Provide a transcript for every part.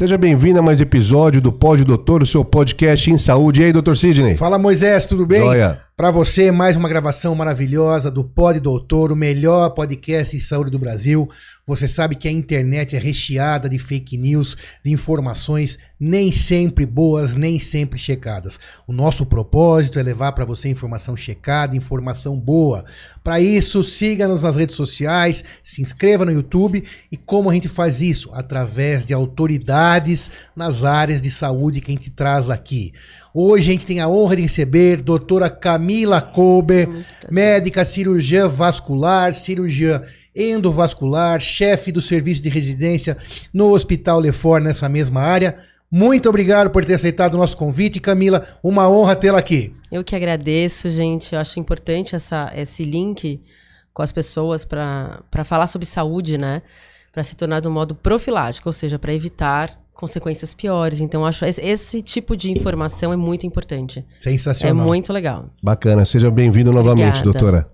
Seja bem-vindo a mais um episódio do Pod Doutor, o seu podcast em saúde. E aí, doutor Sidney? Fala Moisés, tudo bem? Joia. Para você, mais uma gravação maravilhosa do Pod Doutor, o melhor podcast em saúde do Brasil. Você sabe que a internet é recheada de fake news, de informações nem sempre boas, nem sempre checadas. O nosso propósito é levar para você informação checada, informação boa. Para isso, siga-nos nas redes sociais, se inscreva no YouTube e como a gente faz isso? Através de autoridades nas áreas de saúde que a gente traz aqui. Hoje a gente tem a honra de receber doutora Camila Kober, médica cirurgiã vascular, cirurgiã endovascular, chefe do serviço de residência no Hospital Lefort nessa mesma área. Muito obrigado por ter aceitado o nosso convite, Camila. Uma honra tê-la aqui. Eu que agradeço, gente. Eu acho importante essa, esse link com as pessoas para falar sobre saúde, né? Para se tornar de um modo profilático, ou seja, para evitar consequências piores. Então, acho esse, esse tipo de informação é muito importante. Sensacional. É muito legal. Bacana, seja bem-vindo novamente, doutora.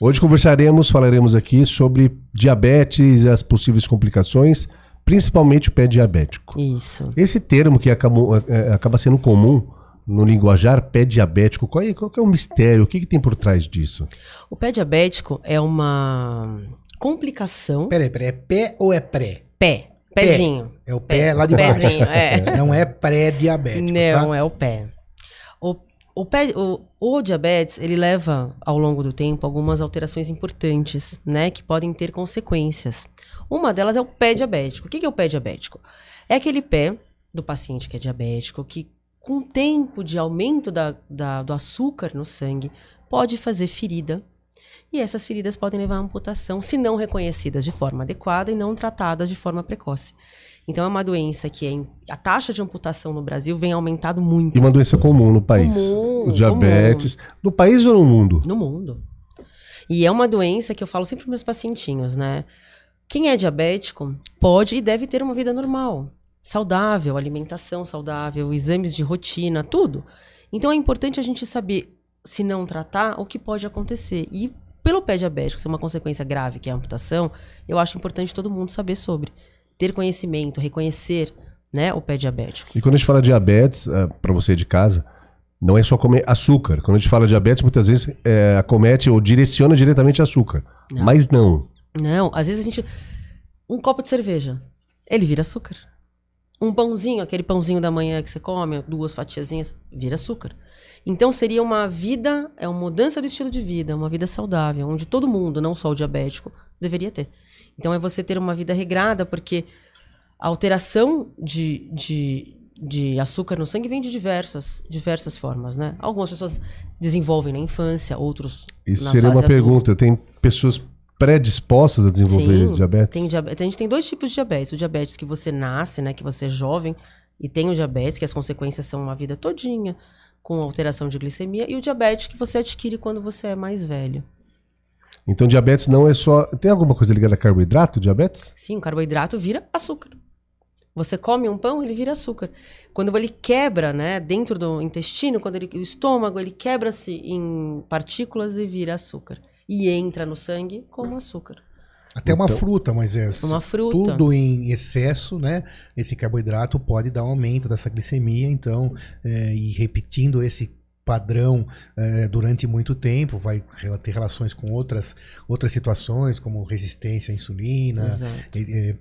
Hoje conversaremos, falaremos aqui sobre diabetes e as possíveis complicações, principalmente o pé diabético. Isso. Esse termo que acabou- é, acaba sendo comum no linguajar pé diabético, qual é, qual que é o mistério? O que, que tem por trás disso? O pé diabético é uma complicação. Peraí, peraí, é pé ou é pré? Pé. Pezinho. É o pé, lá de baixo. Pezinho, é. Não é pré-diabético, Não, tá? é o pé. O, o, pé o, o diabetes, ele leva, ao longo do tempo, algumas alterações importantes, né? Que podem ter consequências. Uma delas é o pé diabético. O que que é o pé diabético? É aquele pé do paciente que é diabético que, com o tempo de aumento da, da- do açúcar no sangue, pode fazer ferida. E essas feridas podem levar à amputação, se não reconhecidas de forma adequada e não tratadas de forma precoce. Então é uma doença que é a taxa de amputação no Brasil vem aumentado muito E uma doença comum no país. Comum, o diabetes. No país ou no mundo? no mundo. E é uma doença que eu falo sempre para meus pacientinhos, né? Quem é diabético pode e deve ter uma vida normal, saudável, alimentação saudável, exames de rotina, tudo. Então é importante a gente saber, se não tratar, o que pode acontecer. E pelo pé diabético ser uma consequência grave, que é a amputação, eu acho importante todo mundo saber sobre. Ter conhecimento, reconhecer né, o pé diabético. E quando a gente fala diabetes, para você de casa, não é só comer açúcar. Quando a gente fala diabetes, muitas vezes é, acomete ou direciona diretamente açúcar. Não. Mas não. Não, às vezes a gente. Um copo de cerveja, ele vira açúcar. Um pãozinho, aquele pãozinho da manhã que você come, duas fatiazinhas, vira açúcar. Então seria uma vida, é uma mudança do estilo de vida, uma vida saudável, onde todo mundo, não só o diabético, deveria ter. Então é você ter uma vida regrada, porque a alteração de, de, de açúcar no sangue vem de diversas, diversas formas, né? Algumas pessoas desenvolvem na infância, outros Isso na seria uma adulta. pergunta. Tem pessoas predispostas a desenvolver Sim, diabetes? Tem diabetes. A gente tem dois tipos de diabetes. O diabetes que você nasce, né? Que você é jovem e tem o diabetes, que as consequências são uma vida todinha, com alteração de glicemia. E o diabetes que você adquire quando você é mais velho. Então diabetes não é só... Tem alguma coisa ligada a carboidrato, diabetes? Sim, o carboidrato vira açúcar. Você come um pão, ele vira açúcar. Quando ele quebra, né, dentro do intestino, quando ele, o estômago, ele quebra-se em partículas e vira açúcar. E entra no sangue como açúcar. Até uma Então- fruta, Moisés. Uma fruta. Tudo em excesso, né? Esse carboidrato pode dar um aumento dessa glicemia, então, é, e repetindo esse padrão é, durante muito tempo, vai ter relações com outras, outras situações, como resistência à insulina, Exato. eh,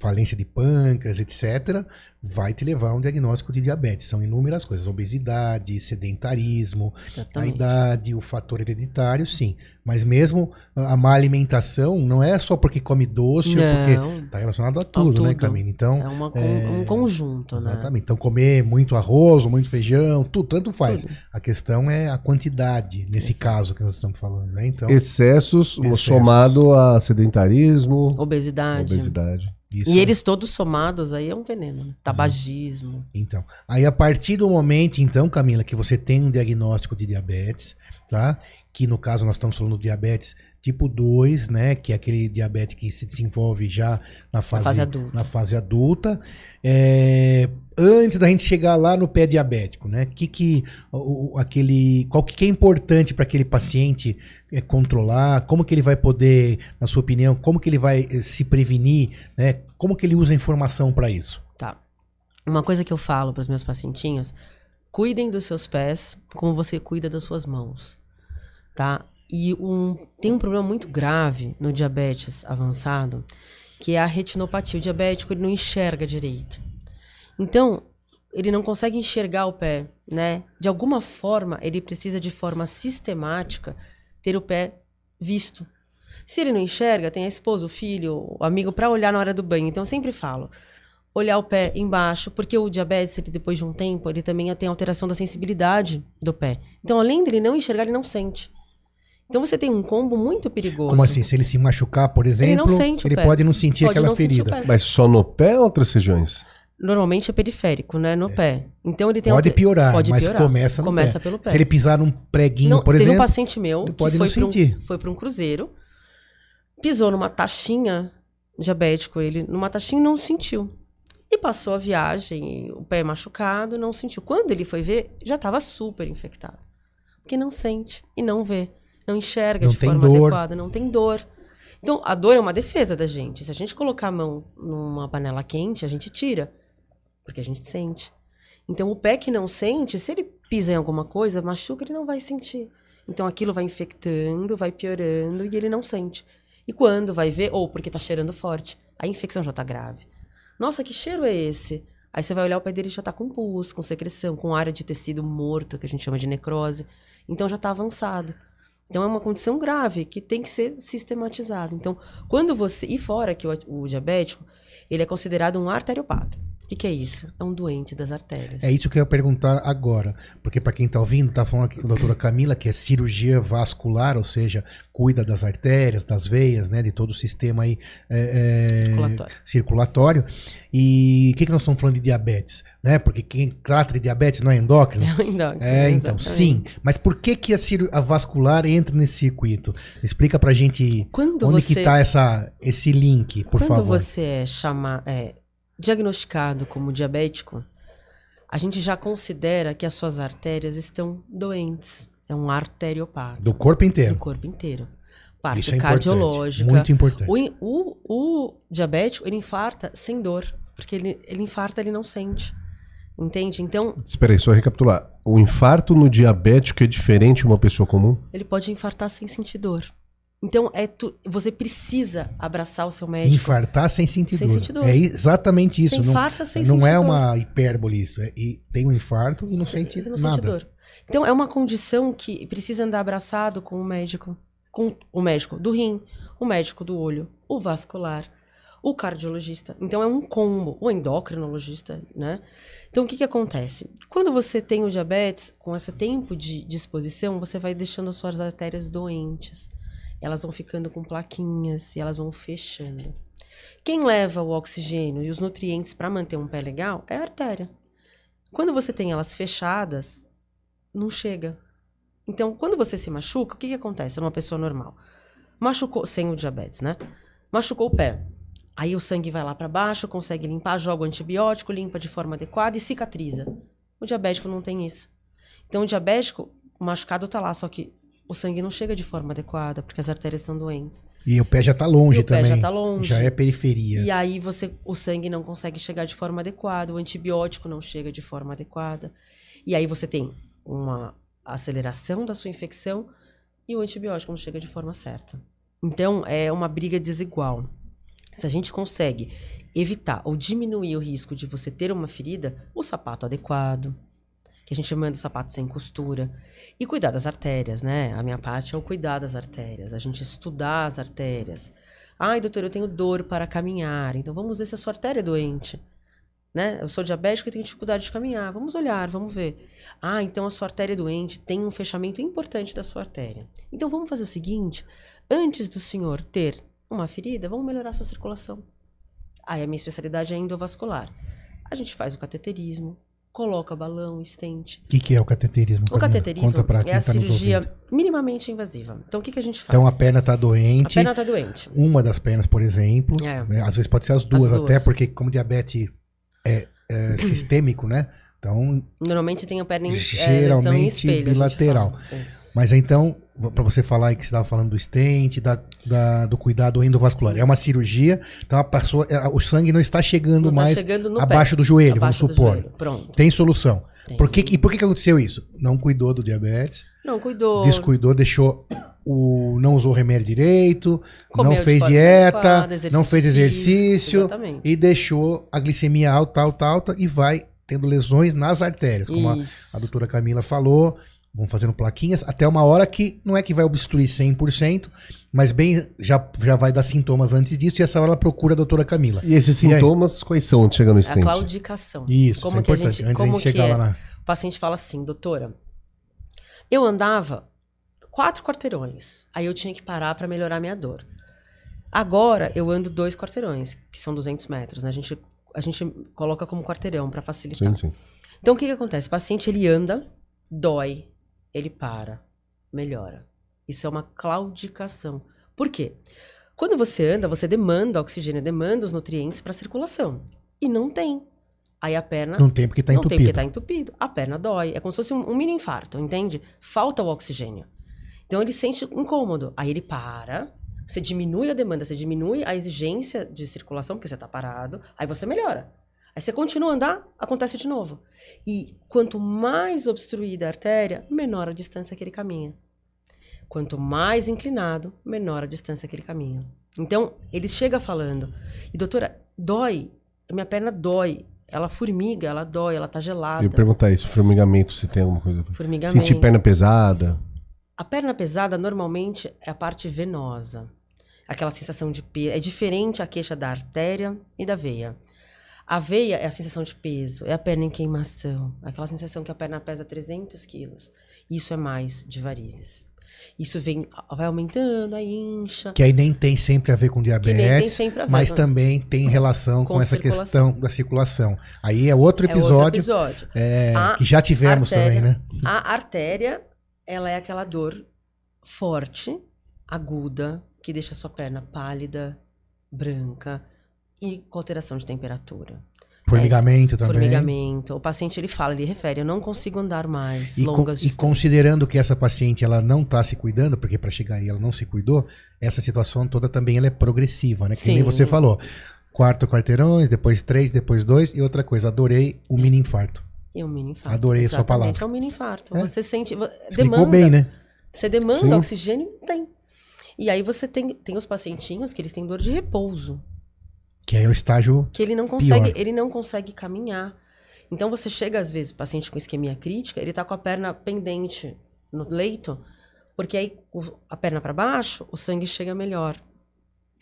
falência de pâncreas, etc., vai te levar a um diagnóstico de diabetes. São inúmeras coisas: obesidade, sedentarismo, a Exatamente. idade, o fator hereditário, sim. Mas mesmo a a má alimentação não é só porque come doce ou porque Não. está relacionado a tudo, né, tudo. Camila? Então, É uma, é, um conjunto, né? exatamente. Então, comer muito arroz, ou muito feijão, tudo, tanto faz. Tudo. A questão é a quantidade, nesse Exato. caso que nós estamos falando, né? Então, Excessos, Excessos. somado a sedentarismo, Obesidade. obesidade. Isso E eles todos somados aí é um veneno. né? Tabagismo. Então, aí a partir do momento, então, Camila, que você tem um diagnóstico de diabetes, tá? Que no caso nós estamos falando do diabetes tipo 2, né? Que é aquele diabetes que se desenvolve já na fase, fase adulta. na fase adulta. É, antes da gente chegar lá no pé diabético, né? Que que o, aquele, qual que é importante para aquele paciente é, controlar? Como que ele vai poder, na sua opinião, como que ele vai eh, se prevenir, né? Como que ele usa a informação para isso? Tá. Uma coisa que eu falo para os meus pacientinhos: cuidem dos seus pés como você cuida das suas mãos, tá? E um, tem um problema muito grave no diabetes avançado, que é a retinopatia. O diabético ele não enxerga direito. Então, ele não consegue enxergar o pé, né? De alguma forma, ele precisa de forma sistemática ter o pé visto. Se ele não enxerga, tem a esposa, o filho, o amigo para olhar na hora do banho. Então eu sempre falo, olhar o pé embaixo, porque o diabetes, ele, depois de um tempo, ele também tem alteração da sensibilidade do pé. Então, além dele não enxergar, ele não sente. Então você tem um combo muito perigoso. Como assim? Se ele se machucar, por exemplo, ele, não sente ele pode não sentir pode aquela não ferida. Mas só no pé ou outras regiões? Normalmente é periférico, né? No é. pé. Então ele tem Pode piorar, pode mas piorar. começa no começa pé. pelo pé. Se ele pisar num preguinho, não, por exemplo. Tem um paciente meu que pode foi para um, foi para um cruzeiro, pisou numa taxinha diabético, ele numa taxinha não sentiu. E passou a viagem, o pé machucado, não sentiu. Quando ele foi ver, já estava super infectado. Porque não sente e não vê não enxerga não de forma dor. adequada, não tem dor. Então, a dor é uma defesa da gente. Se a gente colocar a mão numa panela quente, a gente tira, porque a gente sente. Então, o pé que não sente, se ele pisa em alguma coisa, machuca, ele não vai sentir. Então, aquilo vai infectando, vai piorando e ele não sente. E quando vai ver, ou porque tá cheirando forte, a infecção já tá grave. Nossa, que cheiro é esse? Aí você vai olhar o pé dele já tá com pus, com secreção, com área de tecido morto, que a gente chama de necrose. Então já tá avançado. Então é uma condição grave que tem que ser sistematizada. Então, quando você. E fora que o, o diabético, ele é considerado um arteriopata. O que é isso? É um doente das artérias. É isso que eu ia perguntar agora. Porque, para quem está ouvindo, está falando aqui com a doutora Camila, que é cirurgia vascular, ou seja, cuida das artérias, das veias, né, de todo o sistema aí, é, é, circulatório. circulatório. E o que, que nós estamos falando de diabetes? Né? Porque quem trata de diabetes não é endócrino? É endócrino. É, então, exatamente. sim. Mas por que, que a, a, vascular entra nesse circuito? Explica pra gente Quando onde você... que está esse link, por Quando favor. Quando você é, chama, é diagnosticado como diabético, a gente já considera que as suas artérias estão doentes. É um arteriopata. Do corpo inteiro. Do corpo inteiro. Parte Isso é cardiológica. Muito importante. O, o, o, diabético, ele infarta sem dor. Porque ele, ele infarta, ele não sente. Entende? Então. Espera aí, só recapitular. O infarto no diabético é diferente de uma pessoa comum? Ele pode infartar sem sentir dor. Então, é tu, você precisa abraçar o seu médico. Infartar sem sentir sem dor. dor. É exatamente isso. Você infarta não, sem não é dor. uma hipérbole isso. É, e tem um infarto e não Sim, sente não nada. Sente dor. Então, é uma condição que precisa andar abraçado com o médico. Com o médico do rim, o médico do olho, o vascular, o cardiologista. Então, é um combo. O endocrinologista, né? Então, o que, que acontece? Quando você tem o diabetes, com esse tempo de disposição, você vai deixando as suas artérias doentes elas vão ficando com plaquinhas e elas vão fechando. Quem leva o oxigênio e os nutrientes para manter um pé legal é a artéria. Quando você tem elas fechadas, não chega. Então, quando você se machuca, o que, que acontece numa pessoa normal? Machucou, sem o diabetes, né? Machucou o pé. Aí o sangue vai lá para baixo, consegue limpar, joga o antibiótico, limpa de forma adequada e cicatriza. O diabético não tem isso. Então, o diabético, o machucado tá lá, só que o sangue não chega de forma adequada, porque as artérias são doentes. E o pé já está longe e o também. Pé já está longe. Já é periferia. E aí você, o sangue não consegue chegar de forma adequada, o antibiótico não chega de forma adequada. E aí você tem uma aceleração da sua infecção e o antibiótico não chega de forma certa. Então é uma briga desigual. Se a gente consegue evitar ou diminuir o risco de você ter uma ferida, o sapato adequado, que a gente chama de sapato sem costura. E cuidar das artérias, né? A minha parte é o cuidar das artérias, a gente estudar as artérias. Ai, doutor, eu tenho dor para caminhar, então vamos ver se a sua artéria é doente. Né? Eu sou diabético e tenho dificuldade de caminhar. Vamos olhar, vamos ver. Ah, então a sua artéria é doente, tem um fechamento importante da sua artéria. Então vamos fazer o seguinte: antes do senhor ter uma ferida, vamos melhorar a sua circulação. Aí a minha especialidade é endovascular. A gente faz o cateterismo, coloca balão, estente. O que, que, é o cateterismo? O cateterismo é a tá cirurgia minimamente invasiva. Então, o que, que a gente faz? Então, a perna está doente. A perna está doente. Uma das pernas, por exemplo. É. Né? Às vezes pode ser as duas, as duas. até porque como diabetes é, é sistêmico, né? Então, Normalmente tem a perna em, é, Geralmente lesão em espelho, bilateral. mas então, para você falar aí que você estava falando do stent, da, da- do cuidado endovascular, é uma cirurgia, então a pessoa, é, o sangue não está chegando Não tá mais chegando no abaixo pé, do joelho, abaixo vamos supor. joelho. Pronto. Tem solução. Tem. Por que, e por que, que aconteceu isso? Não cuidou do diabetes, Não, cuidou. descuidou, deixou o. não usou remédio direito, comeu não fez dieta, não fez exercício Exatamente. e deixou a glicemia alta, alta, alta e vai tendo lesões nas artérias, como a, Isso. a doutora Camila falou. Vão fazendo plaquinhas até uma hora que não é que vai obstruir 100%, mas bem já, já vai dar sintomas antes disso e essa hora ela procura a doutora Camila. E esses E aí? sintomas, quais são antes de chegar no É a estente? claudicação. Isso, Como isso é que a importante. gente- antes da como gente chegar que lá é? na. O paciente fala assim, doutora, eu andava quatro quarteirões, aí eu tinha que parar para melhorar minha dor. Agora eu ando dois quarteirões, que são 200 metros, né? A gente, a gente coloca como quarteirão para facilitar. Sim, sim. Então o que que acontece? O paciente ele anda, dói, ele para, melhora. Isso é uma claudicação. Por quê? Quando você anda, você demanda oxigênio, demanda os nutrientes para circulação. E não tem. Aí a perna Não tem porque tá não tem porque entupido. tá entupido. A perna dói. É como se fosse um, um mini infarto, entende? Falta o oxigênio. Então ele sente incômodo. Aí ele para, você diminui a demanda, você diminui a exigência de circulação, porque você tá parado, aí você melhora. Aí você continua a andar, acontece de novo. E quanto mais obstruída a artéria, menor a distância que ele caminha. Quanto mais inclinado, menor a distância que ele caminha. Então, ele chega falando, e doutora, dói, minha perna dói, ela formiga, ela dói, ela tá gelada. Eu ia perguntar isso, formigamento, se tem alguma coisa. Formigamento. Sentir perna pesada. A perna pesada normalmente é a parte venosa. Aquela sensação de peso. É diferente a queixa da artéria e da veia. A veia é a sensação de peso, é a perna em queimação, aquela sensação que a perna pesa 300 quilos. Isso é mais de varizes. Isso vem, vai aumentando, aí incha. Que aí nem tem sempre a ver com diabetes, ver mas também tem relação com, Com essa questão da circulação. Aí é outro É outro episódio, episódio. é, que já tivemos artéria- também, né? A artéria, ela é aquela dor forte, aguda, que deixa sua perna pálida, branca e com alteração de temperatura. Formigamento também. Formigamento. O paciente ele fala, ele refere, eu não consigo andar mais E, con- longas e distâncias. considerando que essa paciente ela não está se cuidando, porque para chegar aí ela não se cuidou, essa situação toda também ela é progressiva, né? Que nem Sim. você falou. Quarto quarteirões, depois três, depois dois. E outra coisa, adorei o mini infarto. E um mini infarto. Adorei a sua Exatamente, palavra. É um mini infarto. É. Você sente. Explicou Demanda. bem, né? Você demanda Sim. oxigênio? Tem. E aí você tem, tem os pacientinhos que eles têm dor de repouso. Que é o estágio. que ele não consegue, Pior. ele não consegue caminhar. Então você chega às vezes, o paciente com isquemia crítica, ele tá com a perna pendente no leito, porque aí a perna para baixo, o sangue chega melhor.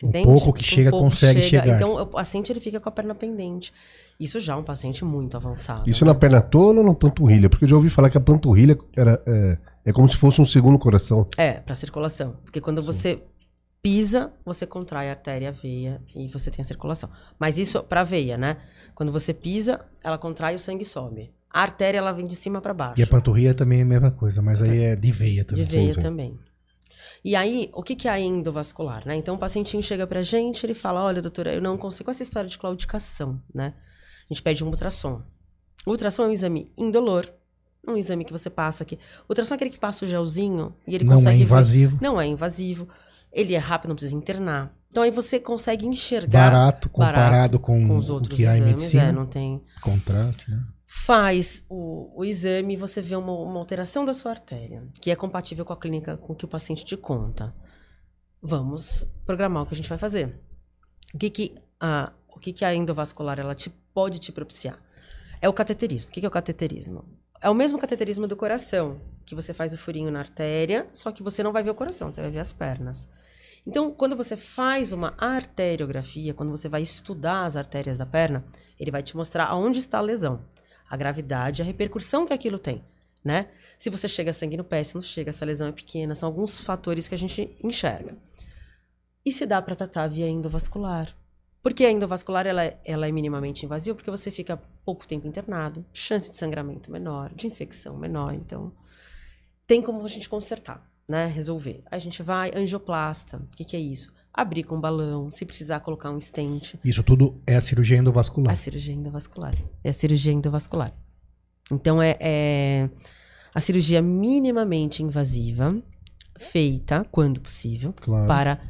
Entende? pouco que chega, consegue chegar. Então o paciente ele fica com a perna pendente. Isso já é um paciente muito avançado. Isso né? na perna toda ou na panturrilha? Porque eu já ouvi falar que a panturrilha era, é, é como se fosse um segundo coração. É, para circulação. Porque quando você pisa, você contrai a artéria, a veia e você tem a circulação. Mas isso para veia, né? Quando você pisa, ela contrai o sangue sobe. A artéria ela vem de cima para baixo. E a panturrilha também é a mesma coisa, mas aí é de veia De também. veia sim. também. E aí, o que, que é a endovascular, né? Então, o pacientinho chega pra gente, ele fala, olha, doutora, eu não consigo... Com essa história de claudicação, né? A gente pede um ultrassom. O ultrassom é um exame indolor, um exame que você passa aqui. O ultrassom é aquele que passa o gelzinho e ele Não consegue é ver- invasivo, Não é invasivo. Ele é rápido, não precisa internar. Então, aí você consegue enxergar barato comparado com, com os o outros que há em exames. medicina. É, não tem Contraste, né? Faz o, o exame e você vê uma, uma alteração da sua artéria, que é compatível com a clínica com que o paciente te conta. Vamos programar o que a gente vai fazer. O que, que, a, o que, que a endovascular ela te, pode te propiciar? É o cateterismo. O que, que é o cateterismo? É o mesmo cateterismo do coração, que você faz o furinho na artéria, só que você não vai ver o coração, você vai ver as pernas. Então, quando você faz uma arteriografia, quando você vai estudar as artérias da perna, ele vai te mostrar aonde está a lesão, a gravidade, a repercussão que aquilo tem, né? Se você chega sangue no pé, se não chega, essa lesão é pequena, são alguns fatores que a gente enxerga. E se dá para tratar via endovascular? Porque a endovascular ela, é- ela é minimamente invasiva, porque você fica pouco tempo internado, chance de sangramento menor, de infecção menor, então tem como a gente consertar, né? Resolver. A gente vai, angioplasta, o que, que é isso? Abrir com balão, se precisar colocar um stent. Isso tudo é a cirurgia endovascular. A cirurgia endovascular. É a cirurgia endovascular. Então é, é a cirurgia minimamente invasiva, feita, quando possível, Claro. para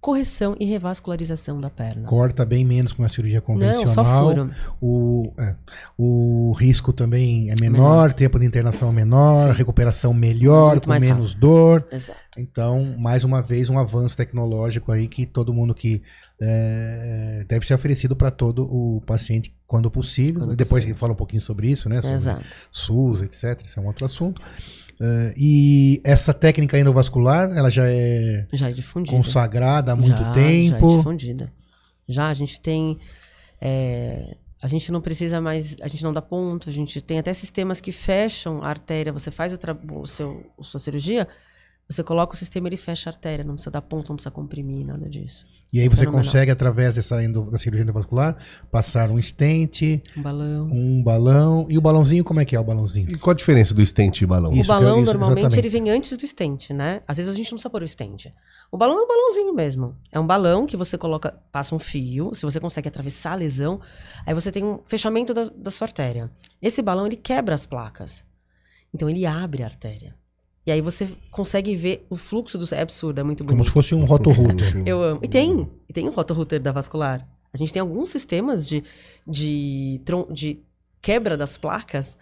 correção e revascularização da perna. Corta bem menos que uma cirurgia convencional. Não, só furo. O, é, o risco também é menor, tempo de internação menor, Sim. recuperação melhor, Muito com menos dor. Exato. Então, mais uma vez, um avanço tecnológico aí que todo mundo que é, deve ser oferecido para todo o paciente quando possível. Quando Depois a possível. gente fala um pouquinho sobre isso, né? Sobre Exato. SUS, etc. Isso é um outro assunto. É, e essa técnica endovascular, ela já é Já é difundida. consagrada há muito Já, Já é tempo. difundida. Já, a gente tem. é, a gente não precisa mais. A gente não dá ponto, a gente tem até sistemas que fecham a artéria. Você faz o, o seu, a sua cirurgia, você coloca o sistema ele fecha a artéria. Não precisa dar ponto, não precisa comprimir, nada disso. E aí você Fenomenal. consegue, através dessa endo- da cirurgia endovascular, passar um estente, Um balão. um balão. E o balãozinho, como é que é o balãozinho? E qual a diferença do stent e balão? Isso o que eu- balão, isso, normalmente, exatamente. ele vem antes do estente, né? Às vezes a gente não precisa pôr o estente. O balão é um balãozinho mesmo. É um balão que você coloca, passa um fio, se você consegue atravessar a lesão, aí você tem um fechamento da, da sua artéria. Esse balão, ele quebra as placas. Então, ele abre a artéria. E aí você consegue ver o fluxo do... É absurdo, é muito bonito. Como se fosse um rotorrouter. Eu amo. E tem. E tem o rotorrouter da vascular. A gente tem alguns sistemas de, de, de quebra das placas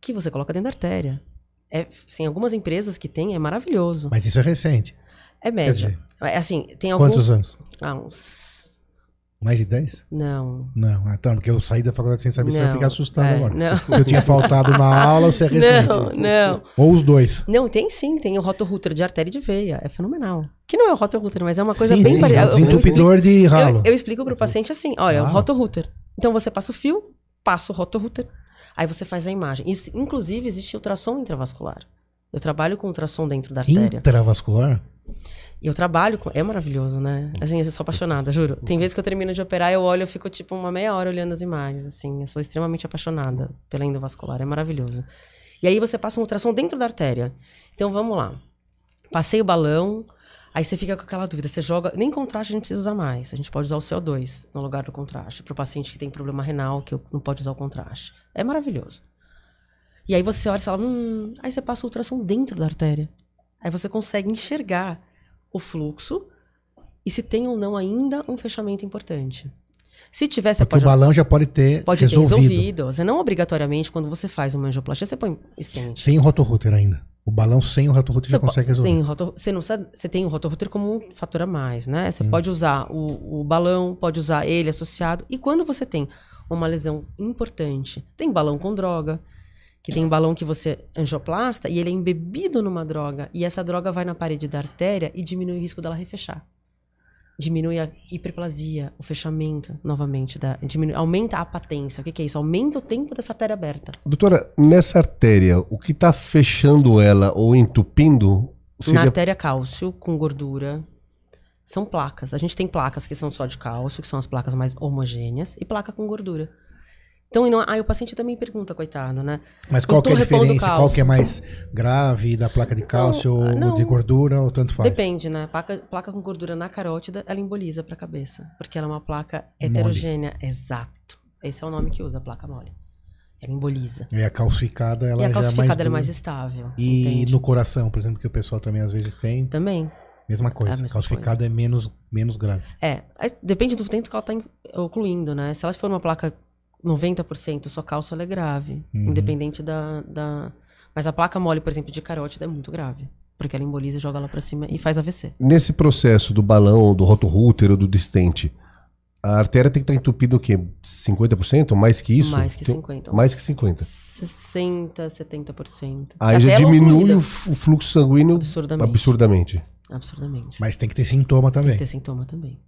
que você coloca dentro da artéria. É, sim, algumas empresas que tem, é maravilhoso. Mas isso é recente. É Quer média. dizer, É assim, tem alguns... quantos anos? Ah, uns... Mais de 10? Não. Não, ah, então, porque eu saí da faculdade sem saber se eu Não. ficar assustado É, agora. Não. Se eu tinha faltado na aula se é recente. Não, não. Ou os dois. Não, tem sim, tem o rotorrouter de artéria e de veia. É fenomenal. Que não é o rotorrouter, mas é uma coisa sim, bem parecida. é o eu explico- desentupidor de ralo. Eu, eu explico pro paciente assim, olha, é o Claro. rotorrouter. Então você passa o fio, passa o rotorrouter, aí você faz a imagem. Isso, inclusive, existe ultrassom intravascular. Eu trabalho com ultrassom dentro da artéria. Intravascular? E eu trabalho com... É maravilhoso, né? Assim, eu sou apaixonada, juro. Tem vezes que eu termino de operar, eu olho, eu fico tipo uma meia hora olhando as imagens, assim. Eu sou extremamente apaixonada pela endovascular, é maravilhoso. E aí você passa um ultrassom dentro da artéria. Então vamos lá. Passei o balão, aí você fica com aquela dúvida. Você joga. Nem contraste a gente precisa usar mais. A gente pode usar o CO2 no lugar do contraste. Para o paciente que tem problema renal, que não pode usar o contraste. É maravilhoso. E aí você olha e fala, hum. Aí você passa o ultrassom dentro da artéria. Aí você consegue enxergar o fluxo e se tem ou não ainda um fechamento importante. Se tiver, você Porque o pode balão já pode ter Pode ter resolvido. resolvido. Você não obrigatoriamente, quando você faz uma angioplastia, você põe estente. Sem o rotorrouter ainda. O balão sem o rotorrouter já consegue resolver. Sim, rotor- você, não você tem o rotorrouter como um fator a mais, né? Você Hum. pode usar o, o balão, pode usar ele associado. E quando você tem uma lesão importante, tem balão com droga, que tem um balão que você angioplasta e ele é embebido numa droga. E essa droga vai na parede da artéria e diminui o risco dela refechar. Diminui a hiperplasia, o fechamento, novamente. Da, diminui, aumenta a patência. O que, que é isso? Aumenta o tempo dessa artéria aberta. Doutora, nessa artéria, o que tá fechando ela ou entupindo Na seria artéria cálcio com gordura são placas. A gente tem placas que são só de cálcio, que são as placas mais homogêneas, e placa com gordura. Então, não- aí o paciente também pergunta, coitado, né? Mas qual é a diferença? Qual que é mais grave da placa de cálcio Não, ou não. de gordura ou tanto faz? Depende, né? Placa, placa com gordura na carótida, ela emboliza pra cabeça. Porque ela é uma placa heterogênea. Exato. Esse é o nome que usa, placa mole. Ela emboliza. E a calcificada, ela e a já calcificada é ela é mais, mais estável. E entende? no coração, por exemplo, que o pessoal também às vezes tem, Também. mesma coisa. É a mesma calcificada é menos, menos grave. É, depende do tempo que ela tá in- ocluindo, né? Se ela for uma placa 90%, sua calça ela é grave. Uhum. Independente da, da. Mas a placa mole, por exemplo, de carótida é muito grave. Porque ela emboliza, joga ela pra cima e faz AVC. nesse processo do balão, do rotorrouter ou do distente, a artéria tem que estar entupida o quê? 50%? Mais que isso? Mais que Tem- 50. Mais que 50. 60, 70%. Aí Até já diminui o fluxo sanguíneo Absurdamente. absurdamente. Absurdamente. Mas tem que ter sintoma também. Tem que ter sintoma também.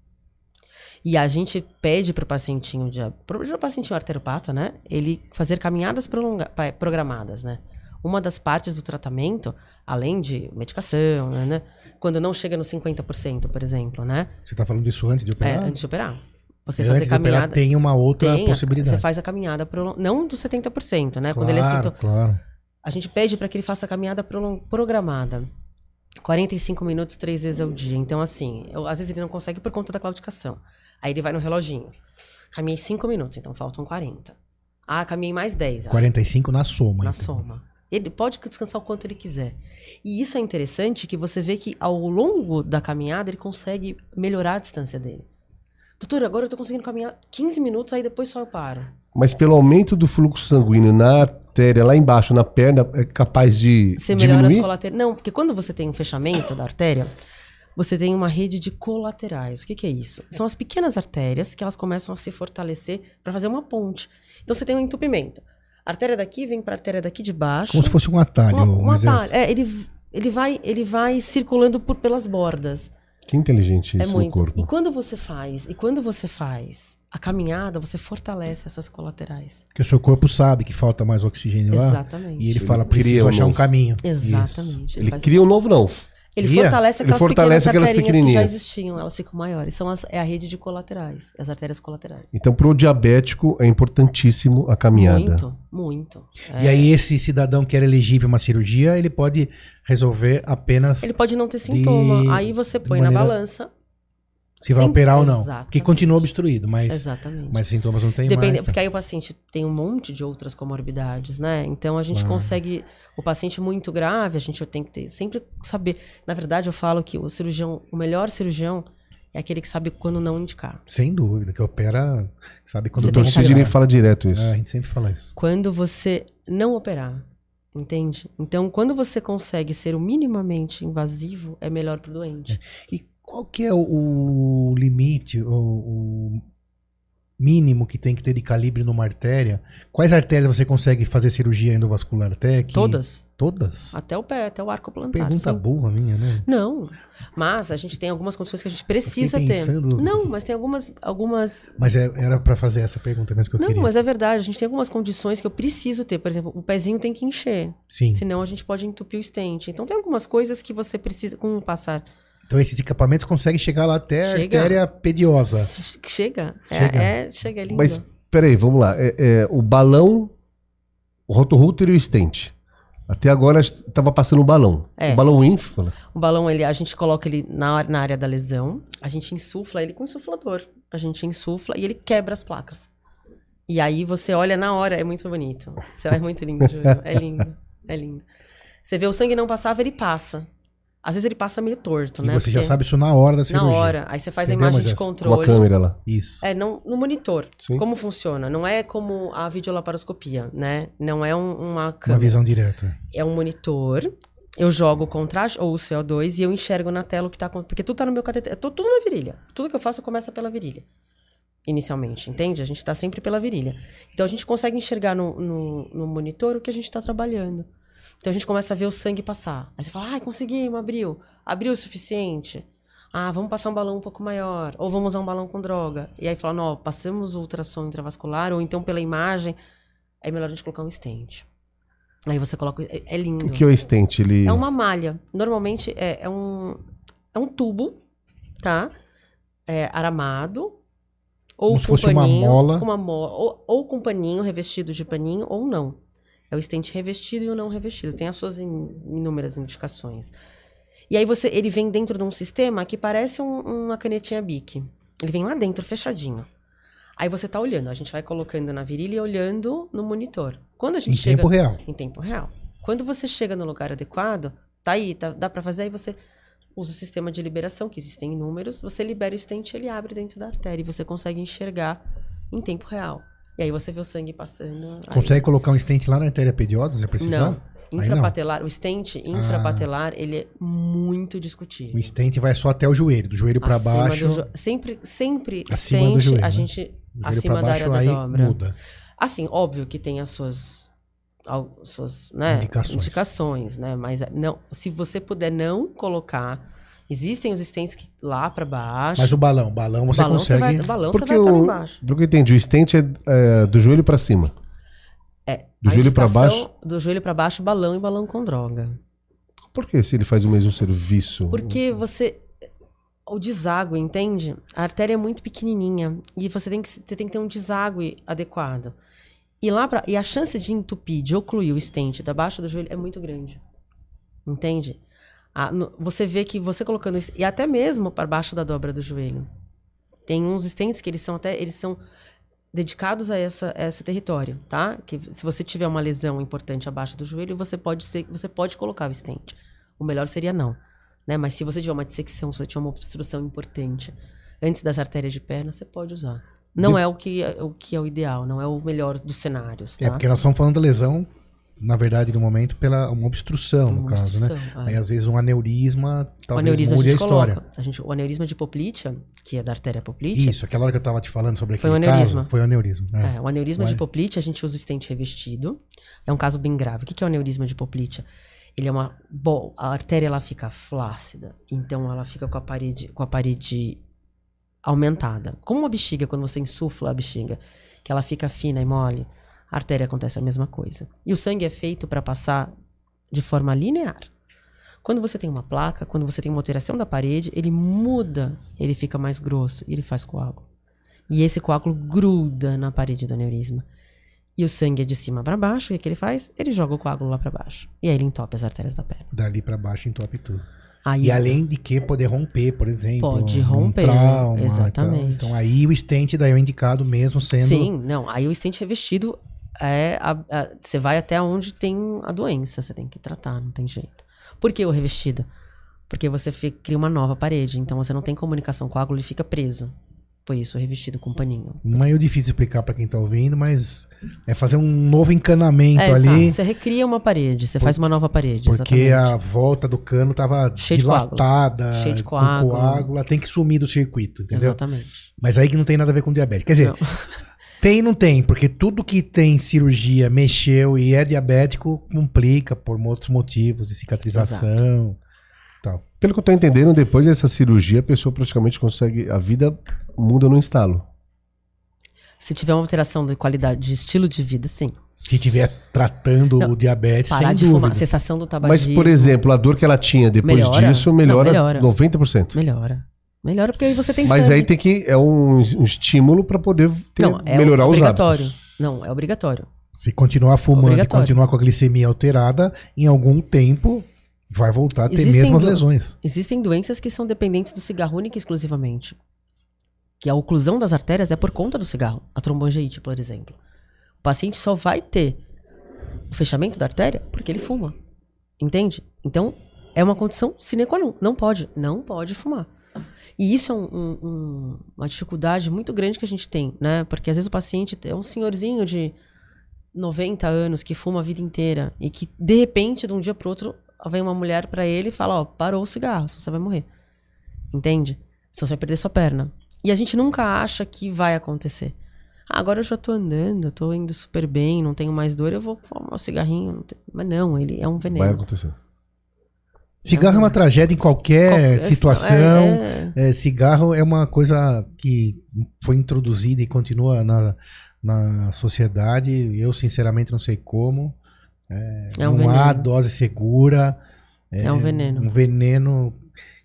E a gente pede pro pacientinho de, pro pacientinho arteropata, né? Ele fazer caminhadas prolonga, programadas, né? Uma das partes do tratamento, além de medicação, né, né? Quando não chega no 50%, por exemplo, né? Você tá falando isso antes de É, operar? antes de operar. Você Antes fazer de operar caminhada. tem uma outra tem possibilidade. Você faz a caminhada prolong... não dos 70%, né? claro, Quando ele é sinto... claro. A gente pede para que ele faça a caminhada programada. 45 minutos, três vezes ao dia. Então, assim, eu- às vezes ele não consegue por conta da claudicação. Aí ele vai no reloginho. Caminhei 5 minutos, então faltam 40. Ah, caminhei mais 10. Ah, 45 na soma. na então. soma. Ele pode descansar o quanto ele quiser. E isso é interessante que você vê que ao longo da caminhada ele consegue melhorar a distância dele. Doutor, agora eu tô conseguindo caminhar 15 minutos, aí depois só eu paro. Mas pelo aumento do fluxo sanguíneo na artéria, lá embaixo, na perna, é capaz de Você melhora as diminuir? colaterais. Não, porque quando você tem um fechamento da artéria, você tem uma rede de colaterais. O que, que é isso? São as pequenas artérias que elas começam a se fortalecer para fazer uma ponte. Então você tem um entupimento. A artéria daqui vem para a artéria daqui de baixo. Como se fosse um atalho. Um é- atalho. É, ele, ele, vai, ele vai circulando por, pelas bordas. Que inteligente é isso no muito. corpo. E quando você faz, e quando você faz a caminhada, você fortalece essas colaterais. Que o seu corpo sabe que falta mais oxigênio lá. Exatamente. E ele Ele fala, preciso um achar um caminho. Exatamente. Ele faz- cria um novo não. Ele Cria? fortalece Ele aquelas fortalece aquelas pequenas arterinhas que já pequenininhas. existiam, elas ficam maiores. São as, é a rede de colaterais, as artérias colaterais. Então, pro diabético, é importantíssimo a caminhada. Muito, muito. E É. aí esse cidadão que era elegível a uma cirurgia, ele pode resolver apenas Ele pode não ter sintoma, De- aí você põe na maneira- balança. Se vai Sim, operar ou não. exatamente. Porque continua obstruído, mas, Exatamente. mas sintomas não tem Depende, mais. porque aí o paciente tem um monte de outras comorbidades, né? Então a gente Claro. consegue. O paciente muito grave, a gente tem que ter, sempre saber. Na verdade, eu falo que o cirurgião, o melhor cirurgião é aquele que sabe quando não indicar. Sem dúvida, que opera, sabe quando Você O que saber. Sidney fala direto isso. É, a gente sempre fala isso. Quando você não operar. Entende? Então, quando você consegue ser o minimamente invasivo, é melhor pro doente. E qual que é o, o limite, o, o mínimo que tem que ter de calibre numa artéria? Quais artérias você consegue fazer cirurgia endovascular até? Que... Todas. Todas? Até o pé, até o arco plantar. Pergunta sim. burra minha, né? Não. Mas a gente tem algumas condições que a gente precisa fiquei ter. pensando- Não, mas tem algumas. algumas... Mas é- era pra fazer essa pergunta mesmo que eu Não, queria. mas é verdade. A gente tem algumas condições que eu preciso ter. Por exemplo, o pezinho tem que encher. Sim. Senão a gente pode entupir o estente. Então tem algumas coisas que você precisa. Com o passar. Então esses equipamentos conseguem chegar lá até a Chega. artéria pediosa. Se- Chega. É, Chega. É, chega, é lindo. Mas, peraí, vamos lá. É, é, o balão, o rotorruter e o stent. Até agora estava passando o balão. É. O balão ínfala. O balão, ele, a gente coloca ele na, na área da lesão, a gente insufla ele com insuflador. A gente insufla e ele quebra as placas. E aí você olha na hora, é muito bonito. Você- É muito lindo, Júlio. É lindo. É lindo. Você vê o sangue não passava, ele passa. Às vezes ele passa meio torto, E né? você já Porque- sabe isso na hora da cirurgia. Na hora. Aí você faz Entendeu, a imagem de Moisés? Com a controle. câmera lá. Isso. É, não, no monitor. Sim. Como funciona? Não é como a videolaparoscopia, né? Não é um- uma Uma câmera. visão direta. É um monitor. Eu jogo o contraste ou o CO2 e eu enxergo na tela o que tá acontecendo. Porque tudo tá no meu cateter. Tô tudo na virilha. Tudo que eu faço começa pela virilha. Inicialmente, entende? A gente tá sempre pela virilha. Então a gente consegue enxergar no, no, no monitor o que a gente tá trabalhando. Então a gente começa a ver o sangue passar. Aí você fala, ai, conseguimos, abriu. Abriu o suficiente. Ah, vamos passar um balão um pouco maior. Ou vamos usar um balão com droga. E aí fala, não, passamos o ultrassom intravascular, ou então pela imagem. É melhor a gente colocar um stent. Aí você coloca. É, é lindo. O que é o stent? Ele... É uma malha. Normalmente é, é um, é um tubo, tá? É aramado. Ou Como se com fosse uma paninho, mola. com uma mo- ou, ou com paninho revestido de paninho, ou não. É o estente revestido e o não revestido. Tem as suas in- inúmeras indicações. E aí você, ele vem dentro de um sistema que parece um- uma canetinha Bic. Ele vem lá dentro, fechadinho. Aí você tá olhando. A gente vai colocando na virilha e olhando no monitor. Quando a gente Em chega tempo real. em tempo real. Quando você chega no lugar adequado, tá aí, tá- dá pra fazer, aí você usa o sistema de liberação, que existem inúmeros, você libera o estente, ele abre dentro da artéria e você consegue enxergar em tempo real. E aí você vê o sangue passando. aí- Consegue colocar um stent lá na artéria pediosa, se precisar? Não. Aí não. Ah. Infrapatelar, o estente infrapatelar, ele é muito discutível. O stent vai só até o joelho, do joelho Acima baixo. do jo- Sempre, sempre Acima do stent, joelho, a né? gente do joelho acima pra da baixo, área aí da dobra. muda. Assim, óbvio que tem as suas, suas né, Indicações. indicações, né? Mas não, se você puder não colocar, existem os stents que lá pra baixo. Mas o balão, balão você balão consegue. vai, balão você Porque vai estar lá o, embaixo. pelo que eu entendi, o stent é, é do joelho pra cima. É, do a joelho pra indicação baixo? Do joelho pra baixo, balão e balão com droga. Por que se ele faz o mesmo serviço? Porque você o deságue, entende? A artéria é muito pequenininha e você tem que você tem que ter um deságue adequado. E lá pra, e a chance de entupir, de ocluir o stent da baixa do joelho é muito grande. Entende? A- no- você vê que você colocando isso, e até mesmo para baixo da dobra do joelho. Tem uns stents que eles são até eles são dedicados a, essa, a esse território, tá? Que se você tiver uma lesão importante abaixo do joelho, você pode ser, você pode colocar o stent. O melhor seria não, né? Mas se você tiver uma dissecção, se você tiver uma obstrução importante antes das artérias de perna, você pode usar. Não De- é o que, é o que é o ideal, não é o melhor dos cenários, tá? É porque nós estamos falando da lesão, na verdade, no momento, pela uma obstrução, no Uma caso, né? obstrução, é. Aí, às vezes, um aneurisma o talvez aneurisma a mude a, gente história. coloca. A gente, o aneurisma de poplítea, que é da artéria poplítea, Isso, aquela hora que eu tava te falando sobre Foi aquele um aneurisma. caso, foi o aneurisma. É. É, o aneurisma Vai. de poplite, a gente usa o stent revestido. É um caso bem grave. O que é o aneurisma de poplite? Ele é uma. Bom, a artéria ela fica flácida, então ela fica com a parede, com a parede aumentada. Como uma bexiga, quando você insufla a bexiga, que ela fica fina e mole, a artéria acontece a mesma coisa. E o sangue é feito para passar de forma linear. Quando você tem uma placa, quando você tem uma alteração da parede, ele muda, ele fica mais grosso e ele faz coágulo. E esse coágulo gruda na parede do aneurisma. E o sangue é de cima para baixo, o que ele faz? Ele joga o coágulo lá para baixo. E aí ele entope as artérias da perna. Dali pra baixo entope tudo. Aí, E além de que poder romper, por exemplo. Pode um romper, trauma e tal. exatamente. Então aí o stent daí é indicado mesmo sendo. Sim, não. Aí o stent revestido é. a- a- Você vai até onde tem a doença, você tem que tratar, não tem jeito. Por que o revestido? Porque você fi- cria uma nova parede, então você não tem comunicação com o coágulo e fica preso. Por isso, o revestido com paninho. Não é difícil explicar pra quem tá ouvindo, mas é fazer um novo encanamento É, ali. exato. Você recria uma parede, você faz uma nova parede. Porque exatamente. a volta do cano tava Cheio dilatada, Cheio de com coágulo. ela tem que sumir do circuito, entendeu? Exatamente. Mas aí que não tem nada a ver com diabetes. Quer dizer, Não. tem e não tem, porque tudo que tem cirurgia mexeu e é diabético complica por outros motivos, de cicatrização, tal. Pelo que eu tô entendendo, depois dessa cirurgia, a pessoa praticamente consegue. A vida muda no instalo. Se tiver uma alteração de qualidade, de estilo de vida, sim. Se tiver tratando Não, o diabetes, Parar sem de dúvida. fumar, cessação do Mas, tabagismo. por exemplo, a dor que ela tinha depois Melhora? disso Não, melhora, melhora. 90%. Melhora. Melhora porque aí você tem Mas sangue. aí tem que. É um, um estímulo para poder ter- Não, é melhorar os obrigatório. hábitos. Não, é obrigatório. Se continuar fumando e continuar com a glicemia alterada, em algum tempo vai voltar a ter Existem mesmo as do- lesões. Existem doenças que são dependentes do cigarro única e exclusivamente. Que a oclusão das artérias é por conta do cigarro. A trombongeite, por exemplo. O paciente só vai ter o fechamento da artéria porque ele fuma. Entende? Então, é uma condição sine qua non. Não pode. Não pode fumar. E isso é um- um- um- uma dificuldade muito grande que a gente tem, né? Porque às vezes o paciente é um senhorzinho de 90 anos que fuma a vida inteira e que, de repente, de um dia pro outro, vem uma mulher pra ele e fala, ó, parou o cigarro, senão você vai morrer. Entende? Senão você vai perder sua perna. E a gente nunca acha que vai acontecer. Ah, agora eu já tô andando, eu tô indo super bem, não tenho mais dor, eu vou fumar um cigarrinho. não Mas não, ele é um veneno. Vai acontecer. Cigarro é uma tragédia em qualquer Qualquer- situação. é- é- É, cigarro é uma coisa que foi introduzida e continua na, na sociedade. Eu, sinceramente, não sei como. É, É um não há dose segura. É um veneno. Um veneno,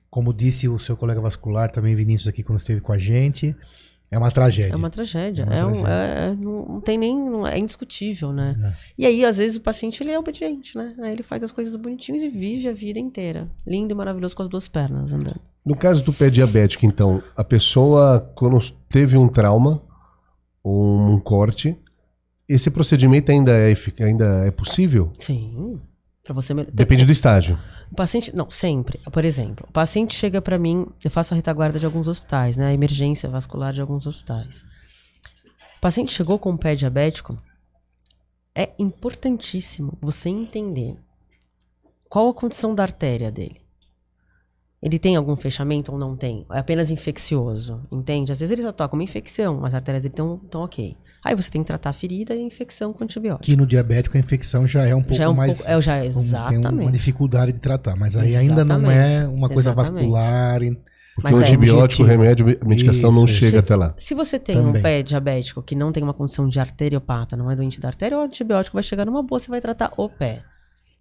como disse o seu colega vascular, também Vinícius aqui quando esteve com a gente. É uma tragédia. É uma tragédia. É uma É um- tragédia. é- é- não, tem nem. é indiscutível, né? É. E aí, às vezes, o paciente ele é obediente, né? Aí ele faz as coisas bonitinhas e vive a vida inteira. Lindo e maravilhoso com as duas pernas andando. No caso do pé diabético, então, a pessoa, quando teve um trauma, ou um corte, esse procedimento ainda é, ainda é possível? Sim. Pra você Depende do estágio. O paciente, não, sempre. Por exemplo, o paciente chega pra mim, eu faço a retaguarda de alguns hospitais, né? A emergência vascular de alguns hospitais. O paciente chegou com o pé diabético, é importantíssimo você entender qual a condição da artéria dele. Ele tem algum fechamento ou não tem? É apenas infeccioso, entende? Às vezes ele só toca uma infecção, mas as artérias dele estão ok. Aí você tem que tratar a ferida e a infecção com antibiótico. Que no diabético a infecção já é um pouco já é um mais. pouco, é, já, um- tem exatamente. uma dificuldade de tratar. Mas aí ainda não é uma coisa Exatamente. vascular. e- Porque Mas o é antibiótico, o objetivo. remédio, a medicação não Isso, chega isso. até lá. Se você tem um Também. pé diabético que não tem uma condição de arteriopata, não é doente da artéria, o antibiótico vai chegar numa boa, você vai tratar o pé.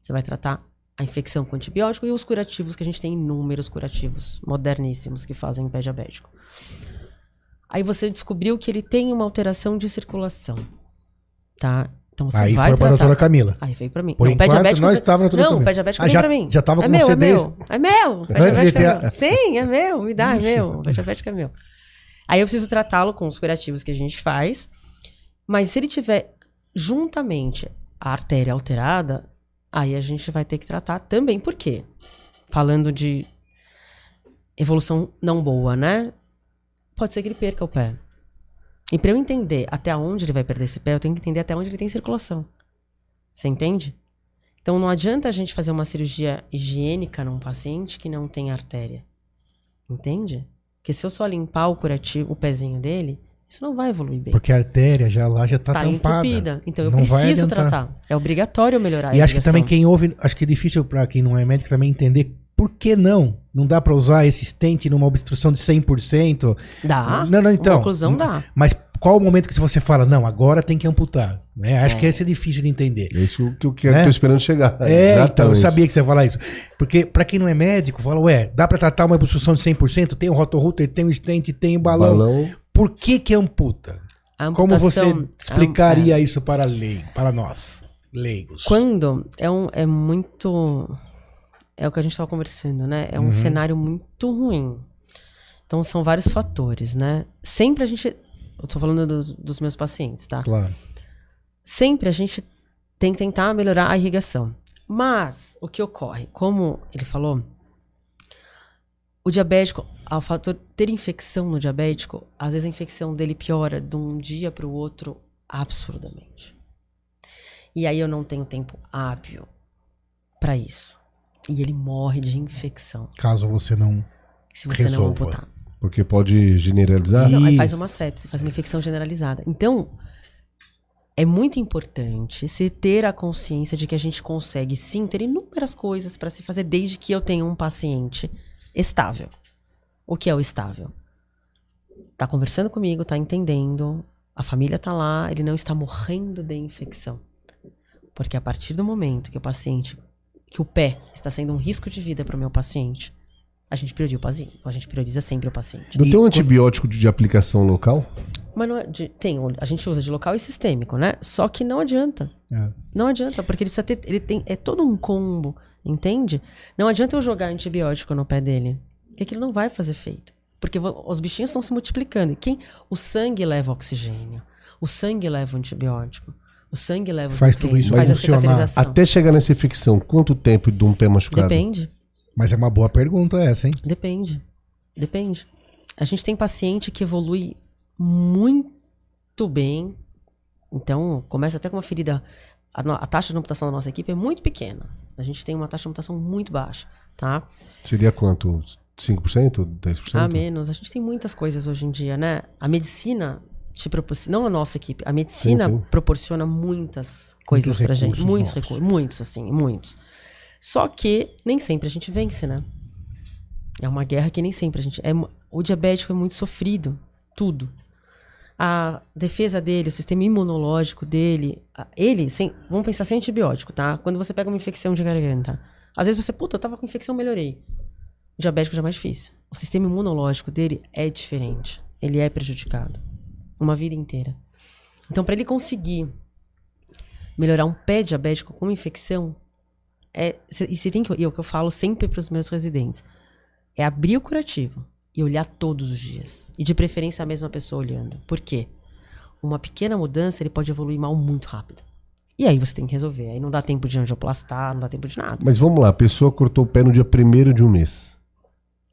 Você vai tratar a infecção com antibiótico e os curativos, que a gente tem inúmeros curativos moderníssimos que fazem pé diabético. Aí você descobriu que ele tem uma alteração de circulação. Tá? Então você Aí vai foi pra doutora Camila. Aí veio pra mim. Por não, enquanto, diabético. nós estávamos na doutora Não, Camila. pé diabético Ah, vem já- pra mim. já tava é com meu, você é desde- meu. É meu. Pé Antes de diabético é ter meu. Sim, é meu. Me dá, é Ixi. meu. Pé diabético é meu. Aí eu preciso tratá-lo com os curativos que a gente faz. Mas se ele tiver juntamente a artéria alterada, aí a gente vai ter que tratar também. Por quê? Falando de evolução não boa, né? Pode ser que ele perca o pé. E para eu entender até onde ele vai perder esse pé, eu tenho que entender até onde ele tem circulação. Você entende? Então não adianta a gente fazer uma cirurgia higiênica num paciente que não tem artéria. Entende? Porque se eu só limpar o curativo, o pezinho dele, isso não vai evoluir bem. Porque a artéria já lá já tá, tá tampada. entupida. Então eu Não preciso tratar. É obrigatório melhorar E acho que também quem ouve, acho que é difícil pra quem não é médico também entender por que não? Não dá pra usar esse stent numa obstrução de 100%? Dá. Não, não, então. Uma oclusão dá. Mas qual o momento que você fala, não, agora tem que amputar? Né? Acho É. que esse é difícil de entender. É isso que eu quero, Né? tô esperando chegar. É, então, eu sabia que você ia falar isso. Porque pra quem não é médico, fala, ué, dá pra tratar uma obstrução de 100%? Tem o rotorrouter, tem o stent, tem o balão. Balão. Por que que amputa? Como você explicaria é. isso para a lei, para nós, leigos? Quando é, um, é muito. É o que a gente estava conversando, né? É um Uhum. cenário muito ruim. Então são vários fatores, né? Sempre a gente. Eu tô falando dos, dos meus pacientes, tá? Claro. Sempre a gente tem que tentar melhorar a irrigação. Mas o que ocorre? Como ele falou, o diabético, ao fator ter infecção no diabético, às vezes a infecção dele piora de um dia para o outro absurdamente. E aí eu não tenho tempo hábil para isso. E ele morre de infecção. Caso você não. Se você Resolva. não amputar. Porque pode generalizar. Não, aí faz uma sepse, faz uma infecção generalizada. Então, é muito importante se ter a consciência de que a gente consegue sim ter inúmeras coisas para se fazer desde que eu tenha um paciente estável. O que é o estável? Tá conversando comigo, tá entendendo, a família tá lá, ele não está morrendo de infecção. Porque a partir do momento que o paciente, que o pé está sendo um risco de vida para o meu paciente, a gente prioriza o paciente, a gente prioriza sempre o paciente. Não E tem um antibiótico de, de aplicação local? Mas não é de- tem, a gente usa de local e sistêmico, né? Só que não adianta. É. Não adianta, porque ele precisa ter. Ele tem. É todo um combo, entende? Não adianta eu jogar antibiótico no pé dele. Porque aquilo não vai fazer efeito. Porque os bichinhos estão se multiplicando. E quem? O sangue leva oxigênio. O sangue leva o antibiótico. O sangue leva Faz tudo isso faz a funcionar. Até chegar nessa infecção, quanto tempo de um pé machucado? Depende. Mas é uma boa pergunta essa, hein? Depende. Depende. A gente tem paciente que evolui muito bem. Então, começa até com uma ferida. A, a taxa de amputação da nossa equipe é muito pequena. A gente tem uma taxa de amputação muito baixa, tá? Seria quanto? 5%? 10%? A menos. A gente tem muitas coisas hoje em dia, né? A medicina te proporciona. Não a nossa equipe. A medicina Sim, sim. proporciona muitas coisas Muitos pra gente. Muitos recursos. Muitos, assim, muitos. Só que nem sempre a gente vence, né? É uma guerra que nem sempre a gente. É, o diabético é muito sofrido. Tudo. A defesa dele, o sistema imunológico dele, ele, sem, vamos pensar sem antibiótico, tá? Quando você pega uma infecção de garganta, às vezes você, puta, eu tava com infecção, melhorei. O diabético já é mais difícil. O sistema imunológico dele é diferente. Ele é prejudicado. Uma vida inteira. Então, para ele conseguir melhorar um pé diabético com infecção, é, cê- e você tem que, e é o que eu falo sempre para os meus residentes, é abrir o curativo e olhar todos os dias. E de preferência a mesma pessoa olhando. Por quê? Uma pequena mudança, ele pode evoluir mal muito rápido. E aí você tem que resolver. Aí não dá tempo de angioplastar, não dá tempo de nada. Mas vamos lá, a pessoa cortou o pé no dia 1 de um mês.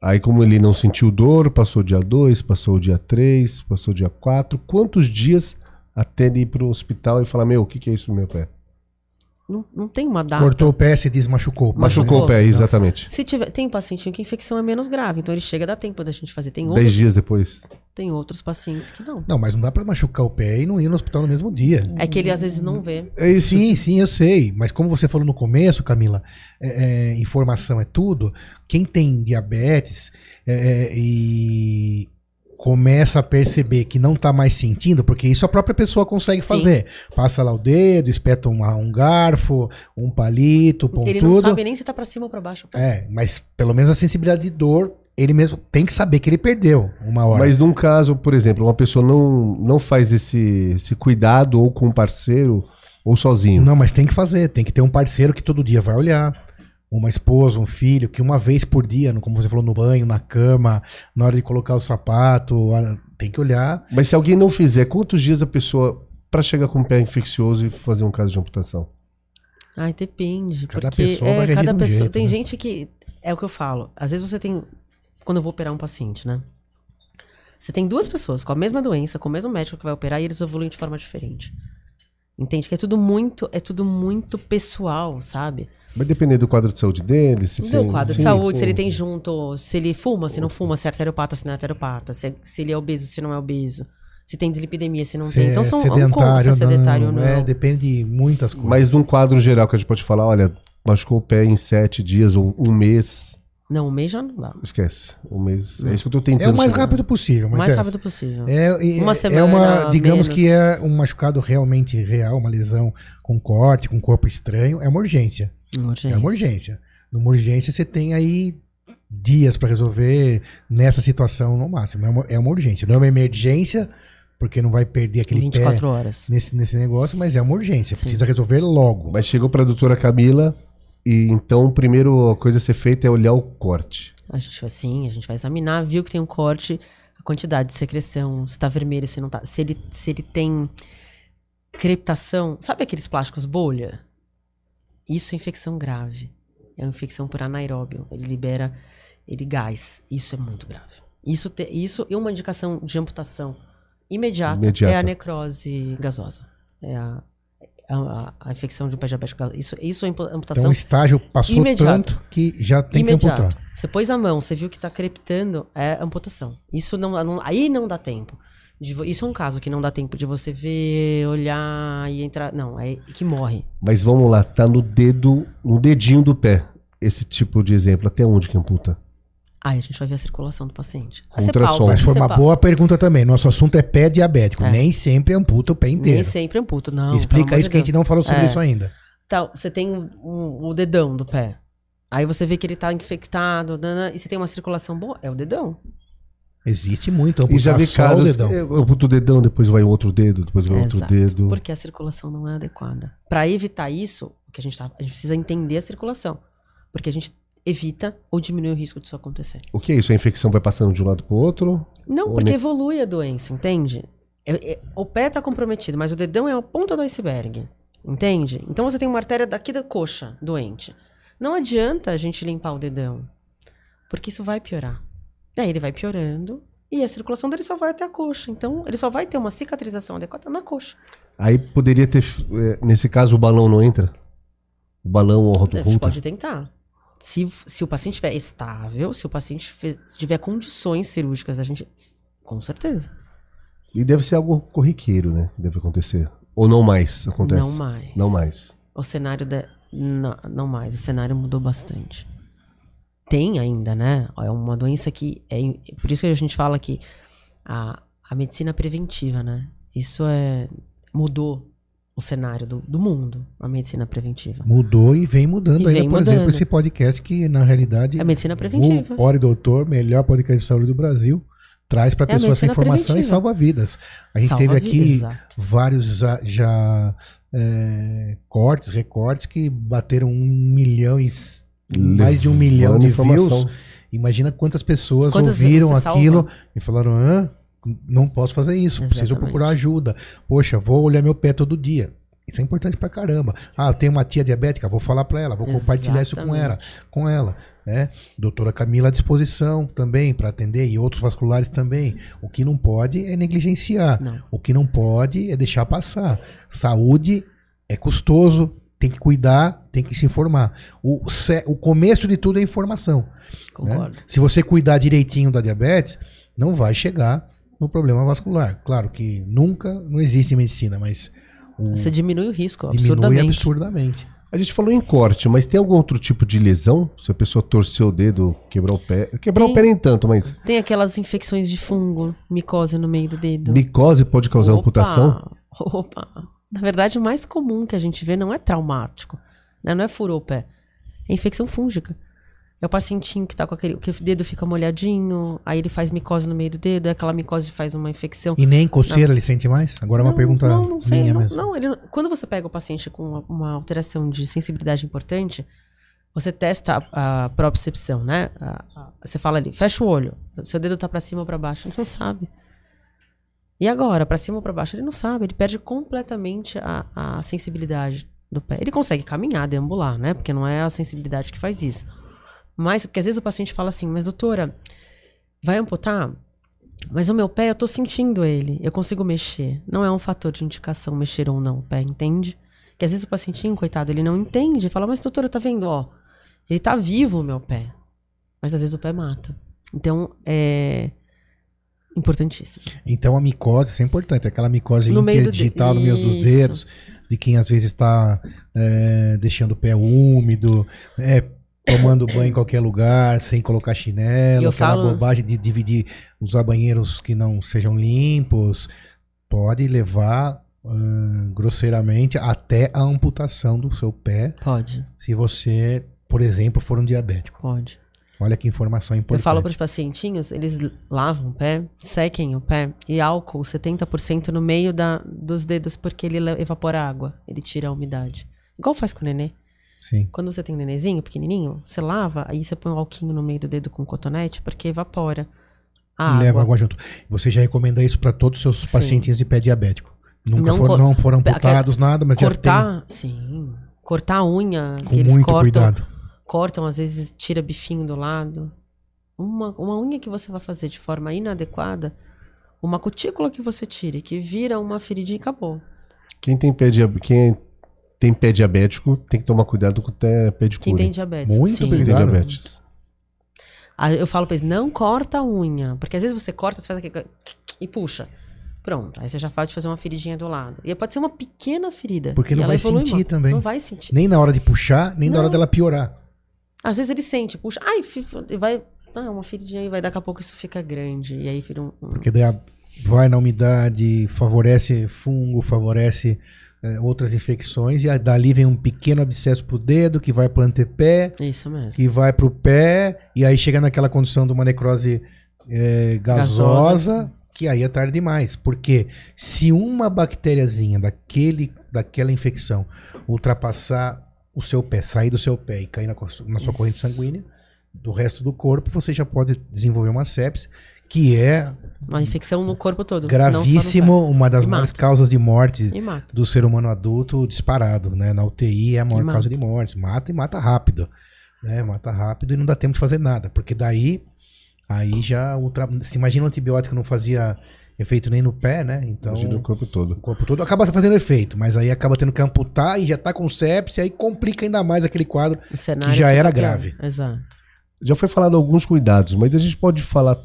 Aí, como ele não sentiu dor, passou o dia 2, passou o dia 3, passou o dia 4. Quantos dias até ele ir pro hospital e falar: Meu, o que, que é isso no meu pé? Não, não tem uma data. Cortou o pé, se desmachucou. o pé, Machucou né? o pé, exatamente. Se tiver, tem pacientinho que a infecção é menos grave, então ele chega, dá tempo da gente fazer. Tem 10 outros, dias depois. tem outros pacientes que não. Não, mas não dá pra machucar o pé e não ir no hospital no mesmo dia. É que ele às vezes não vê. É. Sim, sim, eu sei. Mas como você falou no começo, Camila, é, é, informação é tudo. Quem tem diabetes é, é, e começa a perceber que não tá mais sentindo, porque isso a própria pessoa consegue Sim. fazer. Passa lá o dedo, espeta um, um garfo, um palito, Porque ele não pontudo. sabe nem se tá pra cima ou pra baixo. É, mas pelo menos a sensibilidade de dor, ele mesmo tem que saber que ele perdeu uma hora. Mas num caso, por exemplo, uma pessoa não, não faz esse, esse cuidado ou com um parceiro ou sozinho. Não, mas tem que fazer. Tem que ter um parceiro que todo dia vai olhar. Uma esposa, um filho, que uma vez por dia, como você falou, no banho, na cama, na hora de colocar o sapato, tem que olhar. Mas se alguém não fizer, quantos dias a pessoa pra chegar com o pé infeccioso e fazer um caso de amputação? Ai, depende. Cada porque pessoa vai é, reagir cada um pessoa. jeito, tem né? gente que. É o que eu falo. Às vezes você tem. Quando eu vou operar um paciente, né? Você tem duas pessoas com a mesma doença, com o mesmo médico que vai operar e eles evoluem de forma diferente. Entende? Que é tudo muito, é tudo muito pessoal, sabe? Vai depender do quadro de saúde dele. Se Do tem- quadro de sim, saúde, sim. se ele tem junto, se ele fuma, se não fuma, se é arteriopata, se não é arteriopata, se, é- se ele é obeso, se não é obeso, se tem dislipidemia, se não Se tem. é Então são um como sedentário, se é sedentário ou não, não. É, depende de muitas coisas. Mas num quadro geral que a gente pode falar, olha, machucou o pé em sete dias ou um mês. Não, um mês já não dá. Esquece. Um mês. É isso que eu tô tentando. É o mais chegar. rápido possível, O mas mais é, rápido possível. É, é, Uma é semana, uma, digamos menos. que é um machucado realmente real, uma lesão com corte, com corpo estranho, é uma urgência. É uma urgência. Numa urgência você tem aí dias para resolver nessa situação no máximo. É uma, é uma urgência. Não é uma emergência, porque não vai perder aquele 24 pé horas. nesse, nesse negócio, mas é uma urgência. Sim. Precisa resolver logo. Mas chegou pra doutora Camila. E então, primeiro a coisa a ser feita é olhar o corte. A gente vai sim, a gente vai examinar, viu que tem um corte, a quantidade de secreção, se tá vermelho, se não tá. Se ele, se ele tem crepitação, sabe aqueles plásticos bolha? Isso é infecção grave. É uma infecção por anaeróbio. Ele libera ele gás. Isso é muito grave. Isso, te, isso é uma indicação de amputação imediata, Imediata. é a necrose gasosa. É a, a, a infecção de um pé diabético. Isso, isso é impu- Então amputação o estágio passou Imediato. tanto que já tem imediato. que amputar. Você pôs a mão, você viu que tá crepitando, é amputação. Isso não, não- aí não dá tempo. De isso é um caso que não dá tempo de você ver, olhar e entrar. Não, é que morre. Mas vamos lá, tá no dedo, no dedinho do pé. Esse tipo de exemplo, até onde que amputa? Aí a gente vai ver a circulação do paciente. Ultrassom. Mas foi uma boa pergunta também. Nosso assunto é pé diabético. É. Nem sempre amputa o pé inteiro. Nem sempre amputa, não. Explica isso de que a gente não falou sobre É. isso ainda. Então, você tem um- um- o dedão do pé. Aí você vê que ele tá infectado, nanã, e você tem uma circulação boa, é o dedão. Existe muito. E já vi só o casos, dedão. eu amputo o dedão, depois vai outro dedo, depois vai outro Exato, dedo. Porque a circulação não é adequada. Para evitar isso, o que a gente tá, a gente precisa entender a circulação, porque a gente evita ou diminui o risco disso acontecer. O que é isso? A infecção vai passando de um lado pro outro? Não, porque ne- evolui a doença, entende? É- é- o pé tá comprometido, mas o dedão é a ponta do iceberg, entende? Então você tem uma artéria daqui da coxa doente. Não adianta a gente limpar o dedão, porque isso vai piorar. Daí ele vai piorando e a circulação dele só vai até a coxa. Então ele só vai ter uma cicatrização adequada na coxa. Aí poderia ter, nesse caso, o balão não entra? O balão ou a A gente rotorruta? pode tentar. Se, se o paciente estiver estável, se o paciente fe- se tiver condições cirúrgicas, a gente. Com certeza. E deve ser algo corriqueiro, né? Deve acontecer. Ou não mais acontece? Não mais. Não mais. O cenário da. Não, não mais. O cenário mudou bastante. Tem ainda, né? É uma doença que. É, por isso que a gente fala que a, a medicina preventiva, né? Isso é. Mudou o cenário do, do mundo, a medicina preventiva. Mudou e vem mudando E ainda, vem por mudando. exemplo, esse podcast que, na realidade, É a medicina preventiva. o Ore Doutor, melhor podcast de saúde do Brasil, traz para É a pessoas essa informação e preventiva. salva vidas. A gente Salva teve vida, aqui exato. vários já, já, é, cortes, recortes que bateram um milhão e mais de um milhão de informação. views. Imagina quantas pessoas Quantas ouviram você salva? aquilo e falaram: Hã? Não posso fazer isso, preciso Exatamente. procurar ajuda. Poxa, vou olhar meu pé todo dia. Isso é importante pra caramba. Ah, eu tenho uma tia diabética, vou falar pra ela, vou compartilhar isso com Exatamente. ela, com ela, né? Doutora Camila à disposição também para atender e outros vasculares também. O que não pode é negligenciar. Não. O que não pode é deixar passar. Saúde é custoso, tem que cuidar, tem que se informar. O, o começo de tudo é informação. né? Concordo. Se você cuidar direitinho da diabetes, não vai chegar no problema vascular. Claro que nunca, não existe medicina, mas o- Você diminui o risco, diminui absurdamente. absurdamente. A gente falou em corte, mas tem algum outro tipo de lesão? Se a pessoa torcer o dedo, quebrar o pé. Quebrar o Tem. pé nem tanto, mas Tem aquelas infecções de fungo, micose no meio do dedo. micose pode causar Opa, amputação? Opa. Na verdade, o mais comum que a gente vê não é traumático. né? Não é furou o pé. É infecção fúngica. É o pacientinho que tá com aquele. que o dedo fica molhadinho, aí ele faz micose no meio do dedo, aí aquela micose faz uma infecção. E nem coceira ele sente mais? Agora é uma Não, pergunta não, não sei, minha não, mesmo. não, ele não- quando você pega o paciente com uma, uma alteração de sensibilidade importante, você testa a, a propriocepção, né? A- a- você fala ali, fecha o olho, seu dedo tá pra cima ou pra baixo, gente não sabe. E agora, pra cima ou pra baixo? Ele não sabe, ele perde completamente a, a sensibilidade do pé. Ele consegue caminhar, deambular, né? Porque não é a sensibilidade que faz isso. Mas, porque às vezes o paciente fala assim, mas doutora, vai amputar? Mas o meu pé, eu tô sentindo ele, eu consigo mexer. Não é um fator de indicação mexer ou não o pé, entende? Que às vezes o pacientinho, coitado, ele não entende. Fala, mas doutora, tá vendo? Ó, ele tá vivo o meu pé. Mas às vezes o pé mata. Então, é importantíssimo. Então a micose, isso é importante, aquela micose No meio do interdigital de- no meio dos dedos, de quem às vezes está é, deixando o pé úmido, é, tomando banho em qualquer lugar, sem colocar chinelo, eu aquela falo- bobagem de dividir, usar banheiros que não sejam limpos, pode levar grosseiramente até a amputação do seu pé, Pode, se você, por exemplo, for um diabético. pode. Olha que informação importante. Eu falo para os pacientinhos, eles lavam o pé, sequem o pé e álcool 70% no meio da, dos dedos, porque ele le- evapora água, ele tira a umidade. Igual faz com o nenê. Sim. Quando você tem um nenezinho pequenininho, você lava, aí você põe um alquinho no meio do dedo com cotonete, porque evapora a e água. leva água junto. Você já recomenda isso para todos os seus Sim. pacientinhos de pé diabético. Nunca Não foram, não foram amputados, nada, mas já Cortar, sim. Cortar a unha, tem com eles muito cortam, cuidado. cortam, às vezes tira bifinho do lado. Uma, uma unha que você vai fazer de forma inadequada, uma cutícula que você tire, que vira uma feridinha, acabou. Quem tem pé, dia- quem tem pé diabético tem que tomar cuidado com o pé, de Quem cura. tem diabetes. Muito sim. Quem tem Obrigado. diabetes. Aí eu falo pra eles, não corta a unha. Porque às vezes você corta, você faz aquele... E puxa. Pronto. Aí você já pode fazer uma feridinha do lado. E pode ser uma pequena ferida. Porque E não vai sentir muito. também. Não vai sentir. Nem na hora de puxar, nem na hora Não. dela piorar. Às vezes ele sente, puxa, ai, e vai. Ah, uma feridinha aí, vai daqui a pouco isso fica grande. E aí vira um. um- Porque daí a- vai na umidade, favorece fungo, favorece é, outras infecções, e dali vem um pequeno abscesso pro dedo, que vai pro antepé, Isso mesmo. que vai pro pé, e aí chega naquela condição de uma necrose é, gasosa, Gasosa. que aí é tarde demais. Porque se uma bactériazinha daquele, daquela infecção ultrapassar o seu pé, sair do seu pé e cair na, na sua Isso. corrente sanguínea, do resto do corpo, você já pode desenvolver uma sepse, que é Uma infecção no corpo todo. gravíssimo, uma das E maiores mata. causas de morte do ser humano adulto disparado, né? Na UTI é a maior E mata. causa de morte. Mata e mata rápido. Né? Mata rápido e não dá tempo de fazer nada. Porque daí, aí já. Ultra... Se imagina um antibiótico não fazia efeito nem no pé, né? Então. Imagina o corpo todo. O corpo todo acaba fazendo efeito, mas aí acaba tendo que amputar e já tá com sepse, aí complica ainda mais aquele quadro. O cenário já era pior. grave. Exato. Já foi falado alguns cuidados, mas a gente pode falar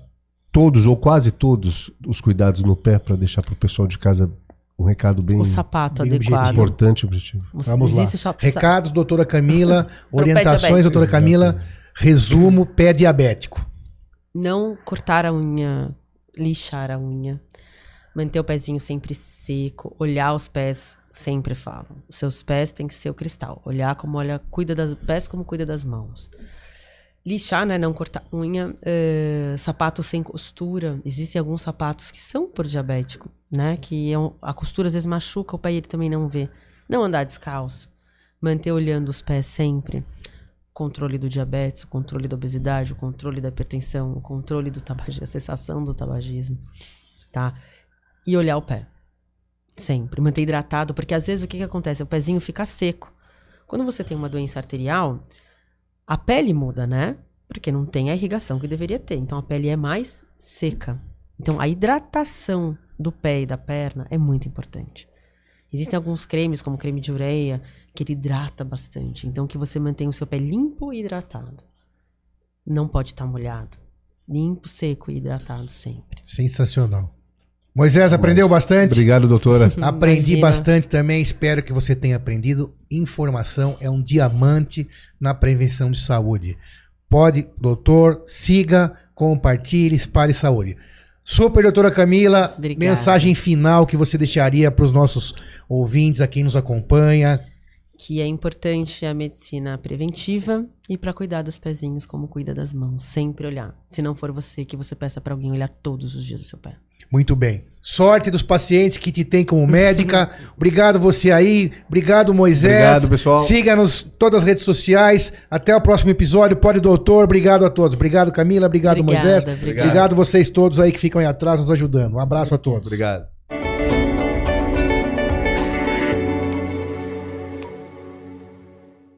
todos ou quase todos os cuidados no pé para deixar para o pessoal de casa um recado bem O sapato bem adequado. objetivo. importante objetivo. Vamos lá. sa- Recados, doutora Camila, orientações, doutora Camila, resumo, pé diabético. Não cortar a unha, lixar a unha, manter o pezinho sempre seco, olhar os pés, sempre falo. Os seus pés têm que ser o cristal. Olhar como olha, cuida dos pés como cuida das mãos. Lixar, né? Não cortar unha. eh, sapato sem costura. Existem alguns sapatos que são por diabético, né? Que é um- a costura às vezes machuca o pé e ele também não vê. Não andar descalço. Manter olhando os pés sempre controle do diabetes, o controle da obesidade, o controle da hipertensão, o controle do tabagismo, a cessação do tabagismo, tá? E olhar o pé. Sempre. Manter hidratado, porque às vezes o que, que acontece? O pezinho fica seco. Quando você tem uma doença arterial, a pele muda, né? Porque não tem a irrigação que deveria ter. Então a pele é mais seca. Então a hidratação do pé e da perna é muito importante. Existem alguns cremes, como creme de ureia, que ele hidrata bastante. Então, que você mantenha o seu pé limpo e hidratado. Não pode estar molhado. Limpo, seco e hidratado sempre. Sensacional. Moisés, aprendeu bastante? Obrigado, doutora. Aprendi Imagina. bastante também, espero que você tenha aprendido. Informação é um diamante na prevenção de saúde. Pode, doutor, siga, compartilhe, espalhe saúde. Super, doutora Camila, Obrigada. mensagem final que você deixaria para os nossos ouvintes, a quem nos acompanha. Que é importante a medicina preventiva e para cuidar dos pezinhos como cuida das mãos. Sempre olhar. Se não for você, que você peça para alguém olhar todos os dias o seu pé. Muito bem. Sorte dos pacientes que te tem como médica. Obrigado você aí. Obrigado, Moisés. Obrigado, pessoal. Siga-nos em todas as redes sociais. Até o próximo episódio. Pode, doutor. Obrigado a todos. Obrigado, Camila. Obrigado, Obrigada, Moisés. obrigada. Obrigado vocês todos aí que ficam aí atrás nos ajudando. Um abraço a todos. Obrigado.